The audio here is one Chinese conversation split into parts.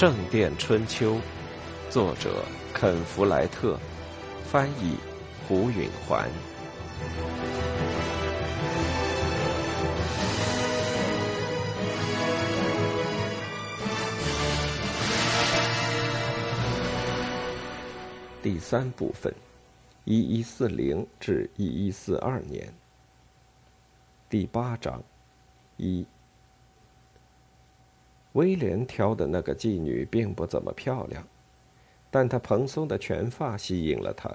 圣殿春秋》，作者肯·弗莱特，翻译胡允环。第三部分，一一四零至一一四二年。第八章，一。威廉挑的那个妓女并不怎么漂亮，但她蓬松的全发吸引了他。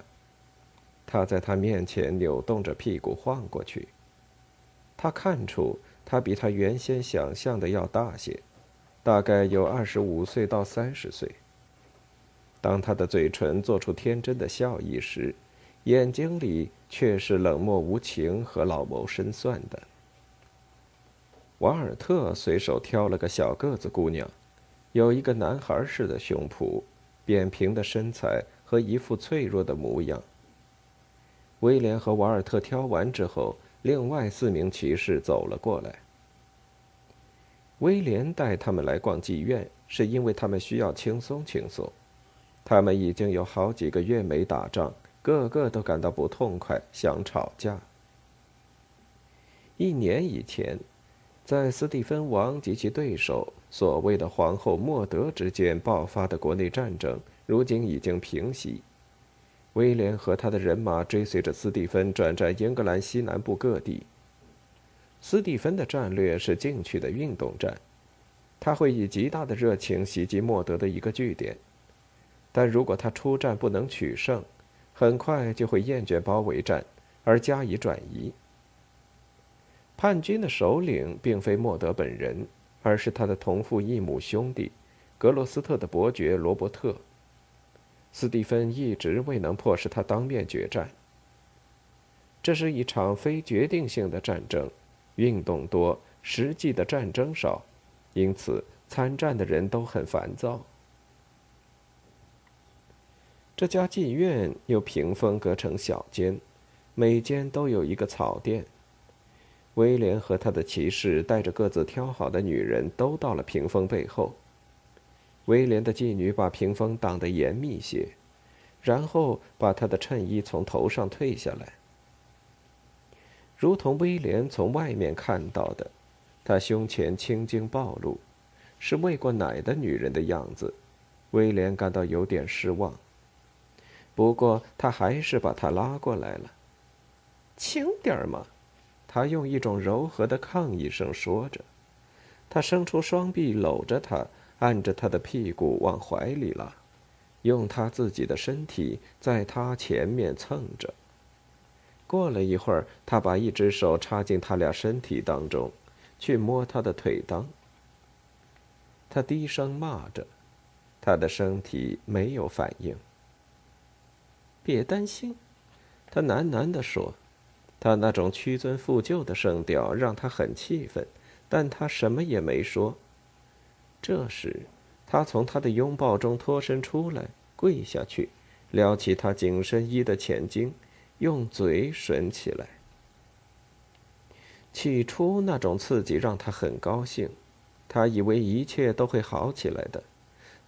他在她面前扭动着屁股晃过去。他看出她比他原先想象的要大些，大概有二十五岁到三十岁。当他的嘴唇做出天真的笑意时，眼睛里却是冷漠无情和老谋深算的。瓦尔特随手挑了个小个子姑娘，有一个男孩似的胸脯，扁平的身材和一副脆弱的模样。威廉和瓦尔特挑完之后，另外四名骑士走了过来。威廉带他们来逛妓院，是因为他们需要轻松轻松。他们已经有好几个月没打仗，个个都感到不痛快，想吵架。一年以前，在斯蒂芬王及其对手所谓的皇后莫德之间爆发的国内战争，如今已经平息。威廉和他的人马追随着斯蒂芬转战英格兰西南部各地。斯蒂芬的战略是进取的运动战，他会以极大的热情袭击莫德的一个据点。但如果他出战不能取胜，很快就会厌倦包围战，而加以转移。叛军的首领并非莫德本人，而是他的同父异母兄弟，格罗斯特的伯爵罗伯特。斯蒂芬一直未能迫使他当面决战。这是一场非决定性的战争，运动多，实际的战争少，因此参战的人都很烦躁。这家妓院由屏风隔成小间，每间都有一个草垫。威廉和他的骑士带着各自挑好的女人都到了屏风背后。威廉的妓女把屏风挡得严密些，然后把他的衬衣从头上褪下来，如同威廉从外面看到的，他胸前青筋暴露，是喂过奶的女人的样子。威廉感到有点失望。不过，他还是把她拉过来了。轻点儿嘛，他用一种柔和的抗议声说着。他伸出双臂搂着她，按着她的屁股往怀里拉，用他自己的身体在她前面蹭着。过了一会儿，他把一只手插进他俩身体当中，去摸她的腿裆。他低声骂着，他的身体没有反应。别担心，他喃喃地说，他那种屈尊附就的声调让他很气愤，但他什么也没说。这时，他从他的拥抱中脱身出来，跪下去，撩起他紧身衣的前襟，用嘴吮起来。起初那种刺激让他很高兴，他以为一切都会好起来的，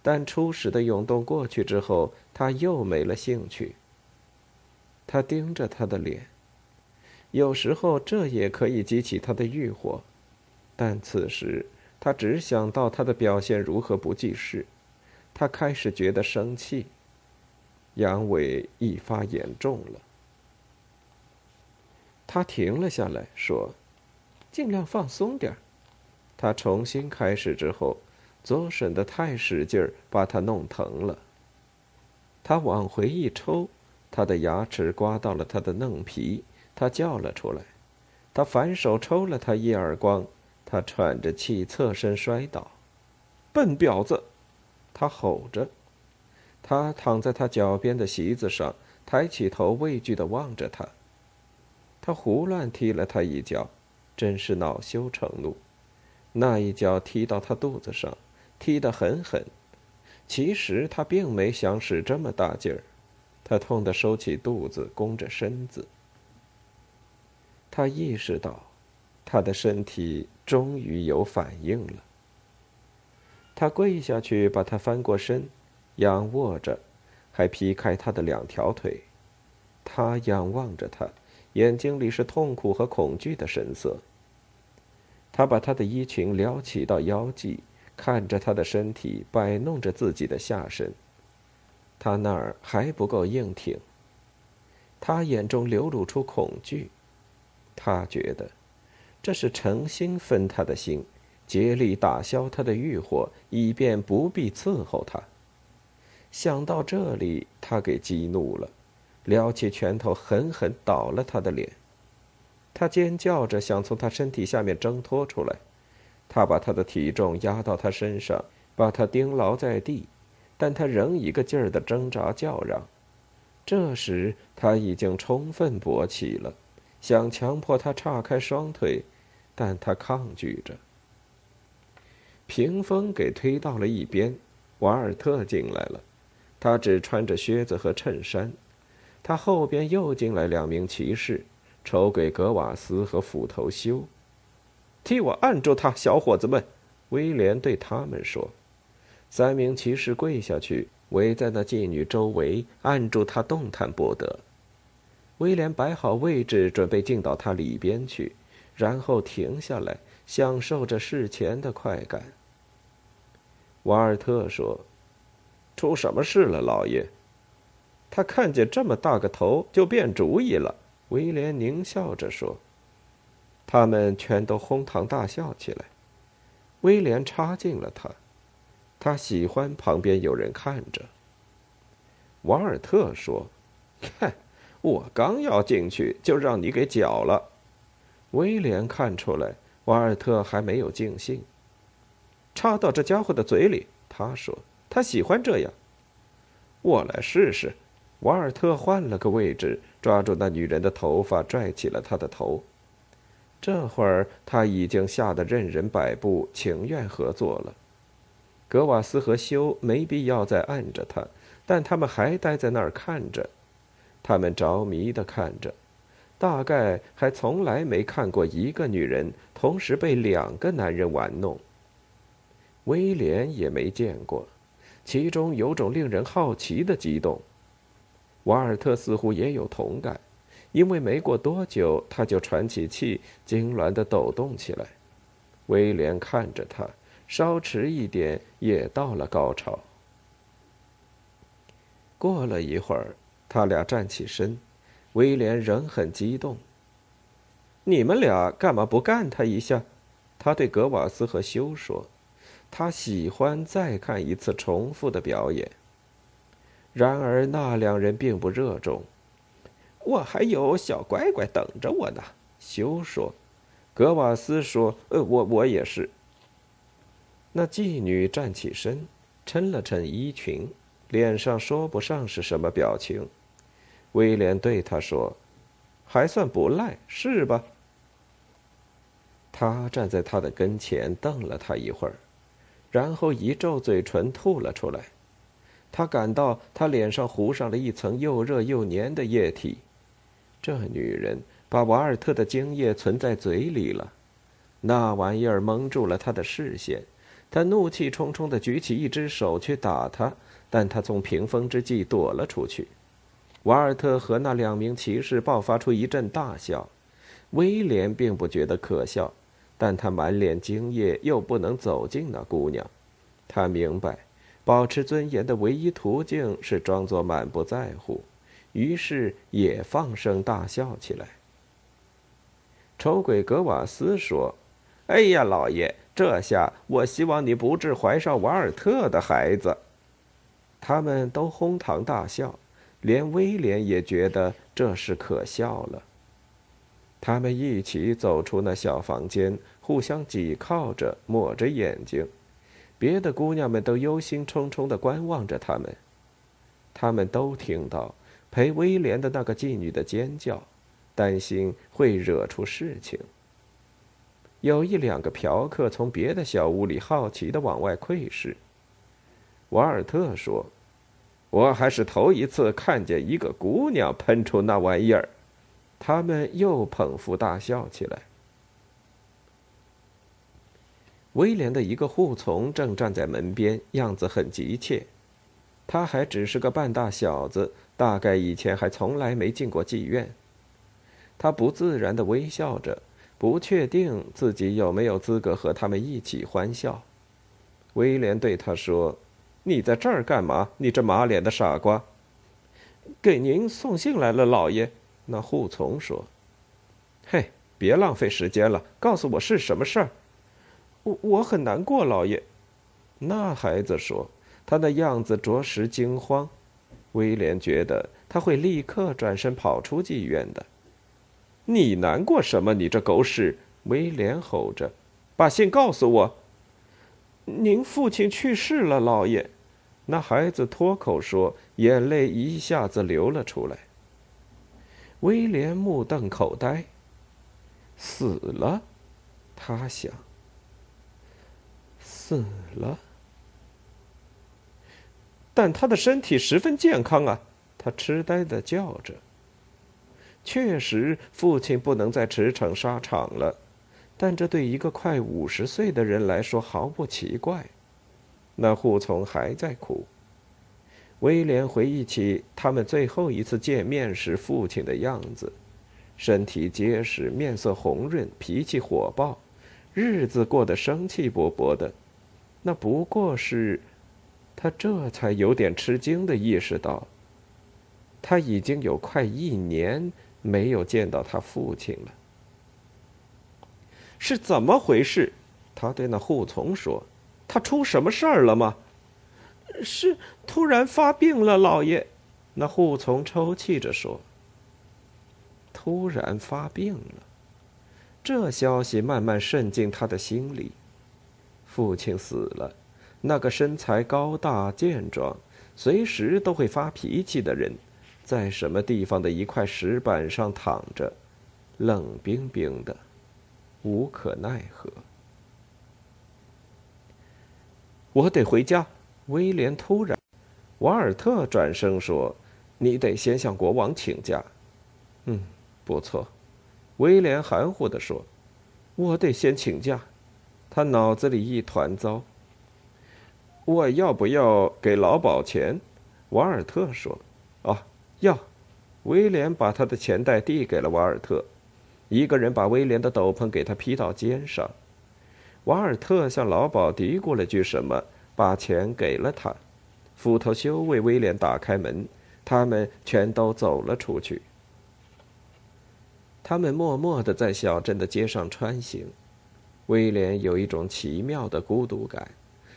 但初始的涌动过去之后，他又没了兴趣。他盯着他的脸，有时候这也可以激起他的欲火，但此时他只想到他的表现如何不济事。他开始觉得生气，阳痿一发严重了。他停了下来，说：“尽量放松点。”他重新开始之后，左婶的太使劲儿，把他弄疼了。他往回一抽。他的牙齿刮到了他的嫩皮，他叫了出来。他反手抽了他一耳光，他喘着气侧身摔倒。笨婊子！他吼着。他躺在他脚边的席子上，抬起头畏惧地望着他。他胡乱踢了他一脚，真是恼羞成怒。那一脚踢到他肚子上，踢得很狠。其实他并没想使这么大劲儿。他痛得收起肚子，弓着身子。他意识到，他的身体终于有反应了。他跪下去，把他翻过身，仰卧着，还劈开他的两条腿。他仰望着他，眼睛里是痛苦和恐惧的神色。他把他的衣裙撩起到腰际，看着他的身体，摆弄着自己的下身。他那儿还不够硬挺。他眼中流露出恐惧。他觉得，这是诚心分他的心。竭力打消他的欲火，以便不必伺候他。想到这里，他给激怒了，撩起拳头狠狠捣了他的脸。他尖叫着想从他身体下面挣脱出来，他把他的体重压到他身上，把他钉牢在地，但他仍一个劲儿的挣扎叫嚷。这时他已经充分勃起了，想强迫他岔开双腿，但他抗拒着。屏风给推到了一边，瓦尔特进来了，他只穿着靴子和衬衫。他后边又进来两名骑士，丑鬼格瓦斯和斧头修。替我按住他，小伙子们！威廉对他们说。三名骑士跪下去，围在那妓女周围，按住她，动弹不得。威廉摆好位置，准备进到他里边去，然后停下来，享受着事前的快感。瓦尔特说：“出什么事了，老爷？”他看见这么大个头就变主意了。威廉狞笑着说：“他们全都哄堂大笑起来。”威廉插进了他，他喜欢旁边有人看着。瓦尔特说：“看，我刚要进去，就让你给搅了。”威廉看出来，瓦尔特还没有尽兴。插到这家伙的嘴里，他说：“他喜欢这样。”我来试试。瓦尔特换了个位置，抓住那女人的头发，拽起了她的头。这会儿他已经吓得任人摆布，情愿合作了。格瓦斯和修没必要再按着他，但他们还待在那儿看着。他们着迷的看着，大概还从来没看过一个女人同时被两个男人玩弄。威廉也没见过，其中有种令人好奇的激动。瓦尔特似乎也有同感，因为没过多久，他就喘起气，痉挛的抖动起来。威廉看着他，稍迟一点也到了高潮。过了一会儿，他俩站起身，威廉仍很激动。你们俩干嘛不干他一下？他对格瓦斯和修说。他喜欢再看一次重复的表演。然而那两人并不热衷。我还有小乖乖等着我呢。修说，格瓦斯说：“呃，我我也是。”那妓女站起身，抻了抻衣裙，脸上说不上是什么表情。威廉对他说：“还算不赖，是吧？”他站在他的跟前，瞪了他一会儿。然后一皱嘴唇，吐了出来。他感到他脸上糊上了一层又热又黏的液体。这女人把瓦尔特的精液存在嘴里了。那玩意儿蒙住了他的视线。他怒气冲冲地举起一只手去打他，但他从屏风之际躲了出去。瓦尔特和那两名骑士爆发出一阵大笑。威廉并不觉得可笑。但他满脸惊异，又不能走近那姑娘。他明白，保持尊严的唯一途径是装作满不在乎，于是也放声大笑起来。丑鬼格瓦斯说：“哎呀，老爷，这下我希望你不致怀上瓦尔特的孩子。”他们都哄堂大笑，连威廉也觉得这是可笑了。他们一起走出那小房间，互相挤靠着，抹着眼睛。别的姑娘们都忧心忡忡地观望着他们。他们都听到陪威廉的那个妓女的尖叫，担心会惹出事情。有一两个嫖客从别的小屋里好奇地往外窥视。瓦尔特说：“我还是头一次看见一个姑娘喷出那玩意儿。”他们又捧腹大笑起来。威廉的一个护从正站在门边，样子很急切。他还只是个半大小子，大概以前还从来没进过妓院。他不自然的微笑着，不确定自己有没有资格和他们一起欢笑。威廉对他说：“你在这儿干嘛？你这马脸的傻瓜！”给您送信来了，老爷。那护从说：“嘿，别浪费时间了，告诉我是什么事儿。”我我很难过，老爷。那孩子说，他的样子着实惊慌。威廉觉得他会立刻转身跑出妓院的。你难过什么？你这狗屎！威廉吼着：“把信告诉我。”您父亲去世了，老爷。那孩子脱口说，眼泪一下子流了出来。威廉目瞪口呆。死了，他想。死了，但他的身体十分健康啊！他痴呆的叫着。确实，父亲不能再驰骋沙场了，但这对一个快五十岁的人来说毫不奇怪。那护从还在哭。威廉回忆起他们最后一次见面时父亲的样子，身体结实，面色红润，脾气火爆，日子过得生气勃勃的。那不过是，他这才有点吃惊的意识到，他已经有快一年。没有见到他父亲了，是怎么回事？他对那护从说：“他出什么事儿了吗？”是突然发病了，老爷。那护从抽泣着说：“突然发病了。”这消息慢慢渗进他的心里。父亲死了，那个身材高大健壮、随时都会发脾气的人。在什么地方的一块石板上躺着，冷冰冰的，无可奈何。我得回家。威廉突然，瓦尔特转声说：“你得先向国王请假。”嗯，不错。威廉含糊地说：“我得先请假。”他脑子里一团糟。我要不要给劳保钱？瓦尔特说：“啊。”要，威廉把他的钱袋递给了瓦尔特，一个人把威廉的斗篷给他披到肩上。瓦尔特向老鸨嘀咕了句什么，把钱给了他。斧头修为威廉打开门，他们全都走了出去。他们默默的在小镇的街上穿行。威廉有一种奇妙的孤独感，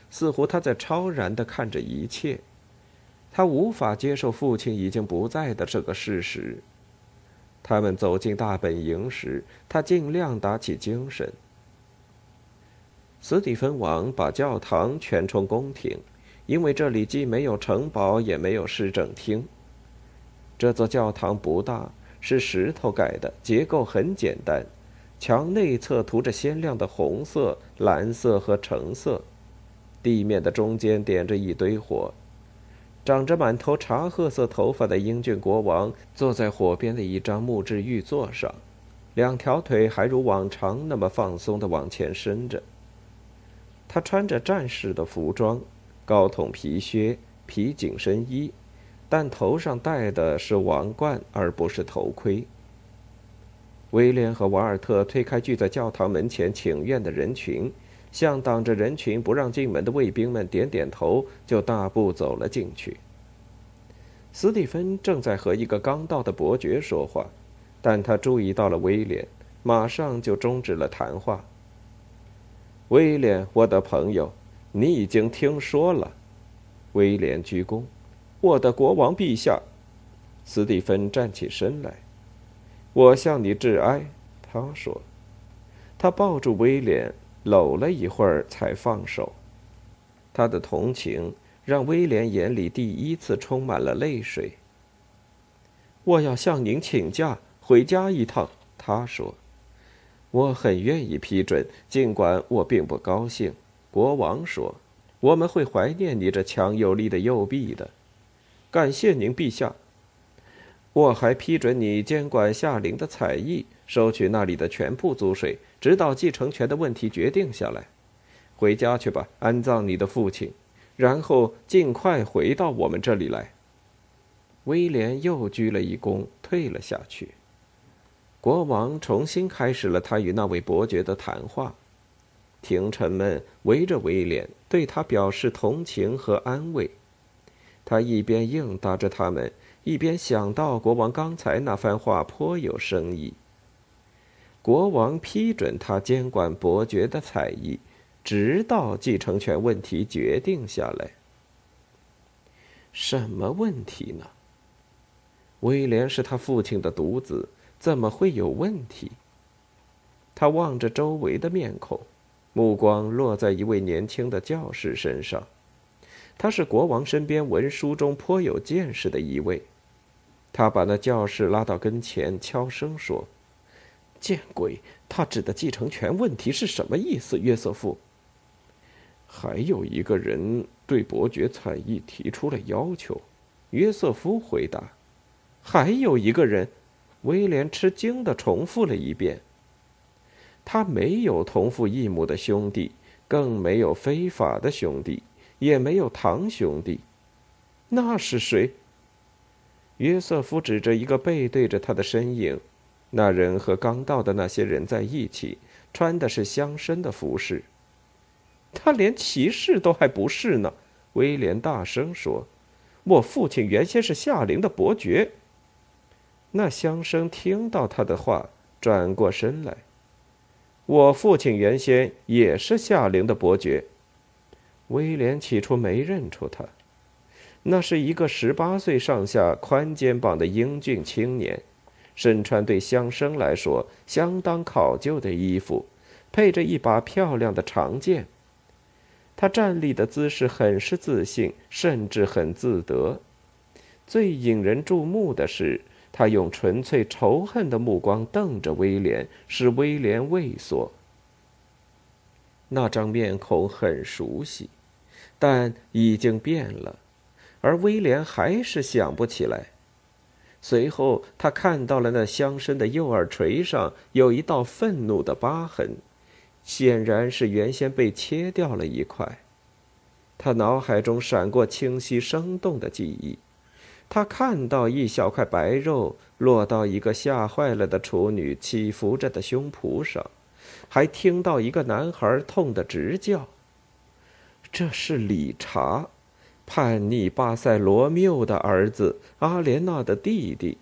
似乎他在超然的看着一切。他无法接受父亲已经不在的这个事实。他们走进大本营时，他尽量打起精神。斯蒂芬王把教堂全充宫廷，因为这里既没有城堡，也没有市政厅。这座教堂不大，是石头盖的，结构很简单，墙内侧涂着鲜亮的红色、蓝色和橙色，地面的中间点着一堆火。长着满头茶褐色头发的英俊国王坐在火边的一张木质玉座上，两条腿还如往常那么放松地往前伸着。他穿着战士的服装，高筒皮靴、皮紧身衣，但头上戴的是王冠而不是头盔。威廉和瓦尔特推开聚在教堂门前请愿的人群。向挡着人群不让进门的卫兵们点点头，就大步走了进去。斯蒂芬正在和一个刚到的伯爵说话，但他注意到了威廉，马上就终止了谈话。威廉，我的朋友，你已经听说了。威廉鞠躬，我的国王陛下。斯蒂芬站起身来，我向你致哀。他说，他抱住威廉。搂了一会儿才放手，他的同情让威廉眼里第一次充满了泪水。我要向您请假回家一趟，他说。我很愿意批准，尽管我并不高兴。国王说：“我们会怀念你这强有力的右臂的。”感谢您，陛下。我还批准你监管夏陵的采邑，收取那里的全部租税。直到继承权的问题决定下来，回家去吧，安葬你的父亲，然后尽快回到我们这里来。”威廉又鞠了一躬，退了下去。国王重新开始了他与那位伯爵的谈话。廷臣们围着威廉，对他表示同情和安慰。他一边应答着他们，一边想到国王刚才那番话颇有深意。国王批准他监管伯爵的才艺，直到继承权问题决定下来。什么问题呢？威廉是他父亲的独子，怎么会有问题？他望着周围的面孔。目光落在一位年轻的教士身上，他是国王身边文书中颇有见识的一位。他把那教士拉到跟前，悄声说：“见鬼！他指的继承权问题是什么意思？”约瑟夫。还有一个人对伯爵才艺提出了要求，约瑟夫回答：“还有一个人。”威廉吃惊的重复了一遍。他没有同父异母的兄弟，更没有非法的兄弟，也没有堂兄弟。那是谁？约瑟夫指着一个背对着他的身影，那人和刚到的那些人在一起，穿的是乡绅的服饰。他连骑士都还不是呢！威廉大声说：“我父亲原先是夏灵的伯爵。”那乡绅听到他的话，转过身来。我父亲原先也是夏灵的伯爵。威廉起初没认出他，那是一个十八岁上下、宽肩膀的英俊青年，身穿对乡绅来说相当考究的衣服，配着一把漂亮的长剑。他站立的姿势很是自信，甚至很自得。最引人注目的是。他用纯粹仇恨的目光瞪着威廉，使威廉畏缩。那张面孔很熟悉，但已经变了，而威廉还是想不起来。随后，他看到了那乡绅的右耳垂上有一道愤怒的疤痕，显然是原先被切掉了一块。他脑海中闪过清晰生动的记忆。他看到一小块白肉落到一个吓坏了的处女起伏着的胸脯上，还听到一个男孩痛得直叫。这是理查，叛逆巴塞罗缪的儿子，阿莲娜的弟弟，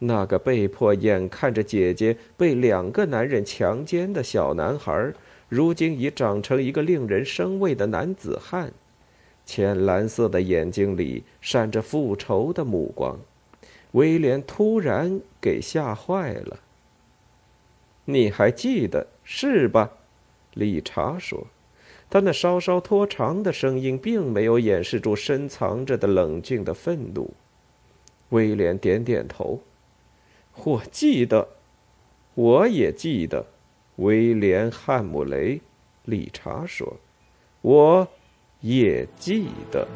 那个被迫眼看着姐姐被两个男人强奸的小男孩，如今已长成一个令人生畏的男子汉。浅蓝色的眼睛里闪着复仇的目光，威廉突然给吓坏了。你还记得是吧？理查说，他那稍稍拖长的声音并没有掩饰住深藏着的冷峻的愤怒。威廉点点头，我记得，我也记得。威廉·汉姆雷，理查说，我。业绩的